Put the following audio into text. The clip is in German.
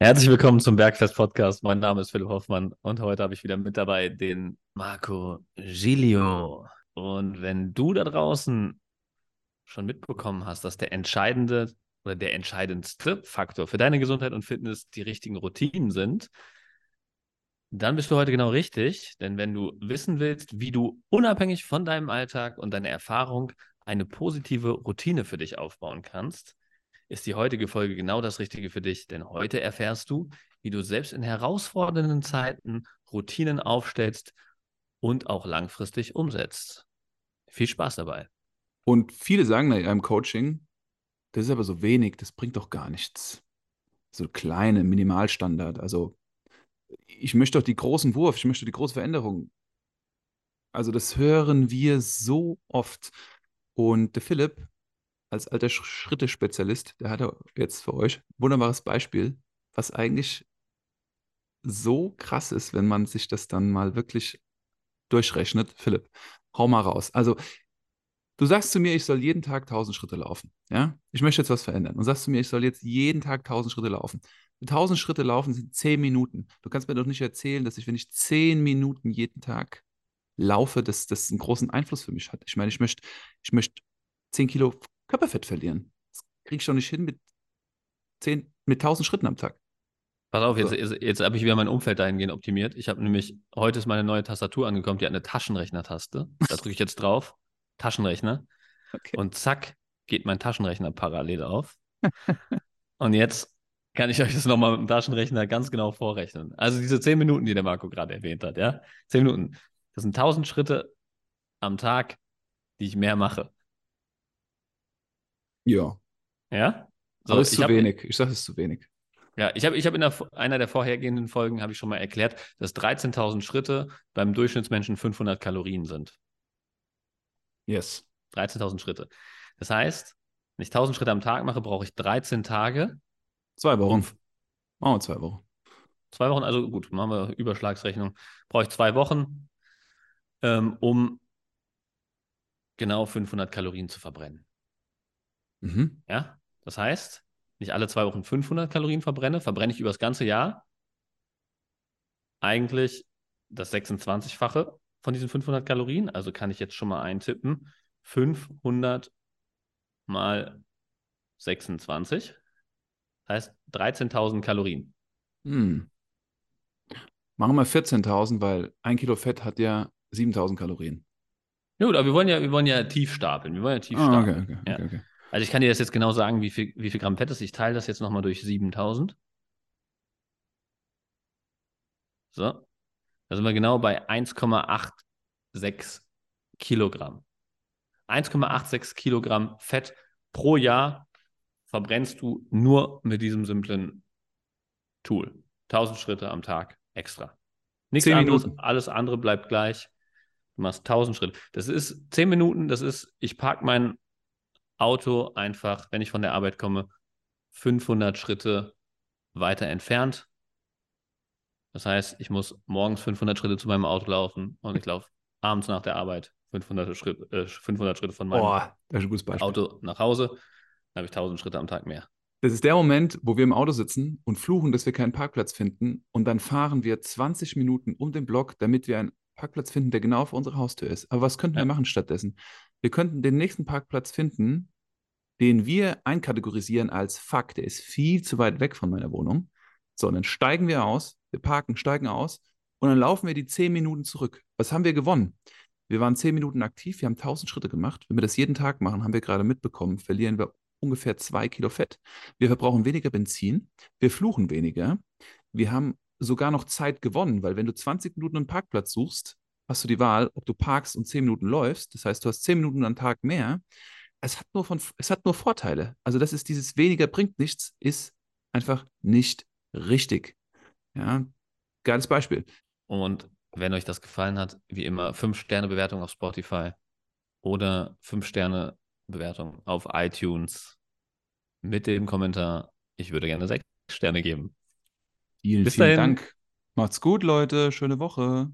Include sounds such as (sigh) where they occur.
Herzlich willkommen zum Bergfest Podcast. Mein Name ist Philipp Hoffmann und heute habe ich wieder mit dabei den Marco Giglio. Und wenn du da draußen schon mitbekommen hast, dass der entscheidende oder der entscheidendste Faktor für deine Gesundheit und Fitness die richtigen Routinen sind, dann bist du heute genau richtig. Denn wenn du wissen willst, wie du unabhängig von deinem Alltag und deiner Erfahrung eine positive Routine für dich aufbauen kannst, ist die heutige Folge genau das Richtige für dich, denn heute erfährst du, wie du selbst in herausfordernden Zeiten Routinen aufstellst und auch langfristig umsetzt. Viel Spaß dabei. Und viele sagen in einem Coaching, das ist aber so wenig, das bringt doch gar nichts. So kleine Minimalstandard. Also ich möchte doch die großen Wurf, ich möchte die große Veränderung. Also das hören wir so oft. Und der Philipp, als alter Schritte-Spezialist, der hat jetzt für euch ein wunderbares Beispiel, was eigentlich so krass ist, wenn man sich das dann mal wirklich durchrechnet. Philipp, hau mal raus. Also, du sagst zu mir, ich soll jeden Tag 1000 Schritte laufen. Ja, ich möchte jetzt was verändern. Und sagst zu mir, ich soll jetzt jeden Tag 1000 Schritte laufen. 1000 Schritte laufen sind 10 Minuten. Du kannst mir doch nicht erzählen, dass ich, wenn ich 10 Minuten jeden Tag laufe, dass das einen großen Einfluss für mich hat. Ich meine, ich möchte, ich möchte 10 Kilo Körperfett verlieren. Das kriege ich doch nicht hin mit, 10, mit 1000 Schritten am Tag. Pass auf, jetzt, jetzt, jetzt habe ich wieder mein Umfeld dahingehend optimiert. Ich habe nämlich, heute ist meine neue Tastatur angekommen, die hat eine Taschenrechner-Taste. Da drücke ich jetzt drauf, Taschenrechner. (laughs) Okay. Und zack, geht mein Taschenrechner parallel auf. (laughs) und jetzt kann ich euch das nochmal mit dem Taschenrechner ganz genau vorrechnen. Also diese 10 Minuten, die der Marco gerade erwähnt hat, ja? 10 Minuten. Das sind 1000 Schritte am Tag, die ich mehr mache. Ja. Ja? So, Aber es ist zu hab, wenig. Ich sage, es ist zu wenig. Ja, ich habe ich hab in der, einer der vorhergehenden Folgen habe ich schon mal erklärt, dass 13.000 Schritte beim Durchschnittsmenschen 500 Kalorien sind. Yes. 13.000 Schritte. Das heißt, wenn ich 1.000 Schritte am Tag mache, brauche ich 13 Tage. Zwei Wochen. Machen wir zwei Wochen. Zwei Wochen, also gut, machen wir Überschlagsrechnung. Brauche ich zwei Wochen, ähm, um genau 500 Kalorien zu verbrennen. Mhm. Ja, das heißt, nicht alle zwei Wochen 500 Kalorien verbrenne, verbrenne ich über das ganze Jahr eigentlich das 26-fache von diesen 500 Kalorien. Also kann ich jetzt schon mal eintippen, 500 mal 26. Das heißt 13.000 Kalorien. Hm. Machen wir 14.000, weil ein Kilo Fett hat ja 7.000 Kalorien. Ja gut, aber wir wollen ja, wir wollen ja tief stapeln. Wir wollen ja tief ah, stapeln. Okay, okay, ja. okay, okay. Also ich kann dir das jetzt genau sagen, wie viel, wie viel Gramm Fett ist. Ich teile das jetzt nochmal durch 7000. So. Da sind wir genau bei 1,86 Kilogramm. 1,86 Kilogramm Fett pro Jahr verbrennst du nur mit diesem simplen Tool. 1000 Schritte am Tag extra. Nichts anderes, Minuten. alles andere bleibt gleich. Du machst 1000 Schritte. Das ist 10 Minuten, das ist, ich parke mein Auto einfach, wenn ich von der Arbeit komme, 500 Schritte weiter entfernt. Das heißt, ich muss morgens 500 Schritte zu meinem Auto laufen und ich laufe abends nach der Arbeit 500, Schritt, äh, 500 Schritte von meinem oh, Auto nach Hause. Dann habe ich 1000 Schritte am Tag mehr. Das ist der Moment, wo wir im Auto sitzen und fluchen, dass wir keinen Parkplatz finden. Und dann fahren wir 20 Minuten um den Block, damit wir einen Parkplatz finden, der genau vor unserer Haustür ist. Aber was könnten ja. wir machen stattdessen? Wir könnten den nächsten Parkplatz finden, den wir einkategorisieren als Fakt, der ist viel zu weit weg von meiner Wohnung. So, und dann steigen wir aus, wir parken, steigen aus und dann laufen wir die zehn Minuten zurück. Was haben wir gewonnen? Wir waren zehn Minuten aktiv, wir haben tausend Schritte gemacht. Wenn wir das jeden Tag machen, haben wir gerade mitbekommen, verlieren wir ungefähr zwei Kilo Fett. Wir verbrauchen weniger Benzin, wir fluchen weniger, wir haben sogar noch Zeit gewonnen, weil wenn du 20 Minuten einen Parkplatz suchst, hast du die Wahl, ob du parkst und 10 Minuten läufst. Das heißt, du hast 10 Minuten am Tag mehr. Es hat nur, von, es hat nur Vorteile. Also das ist dieses weniger bringt nichts, ist einfach nicht richtig. Ja, geiles Beispiel. Und wenn euch das gefallen hat, wie immer, 5-Sterne-Bewertung auf Spotify oder 5-Sterne-Bewertung auf iTunes mit dem Kommentar, ich würde gerne 6 Sterne geben. Vielen, Bis vielen dahin. Dank. Macht's gut, Leute. Schöne Woche.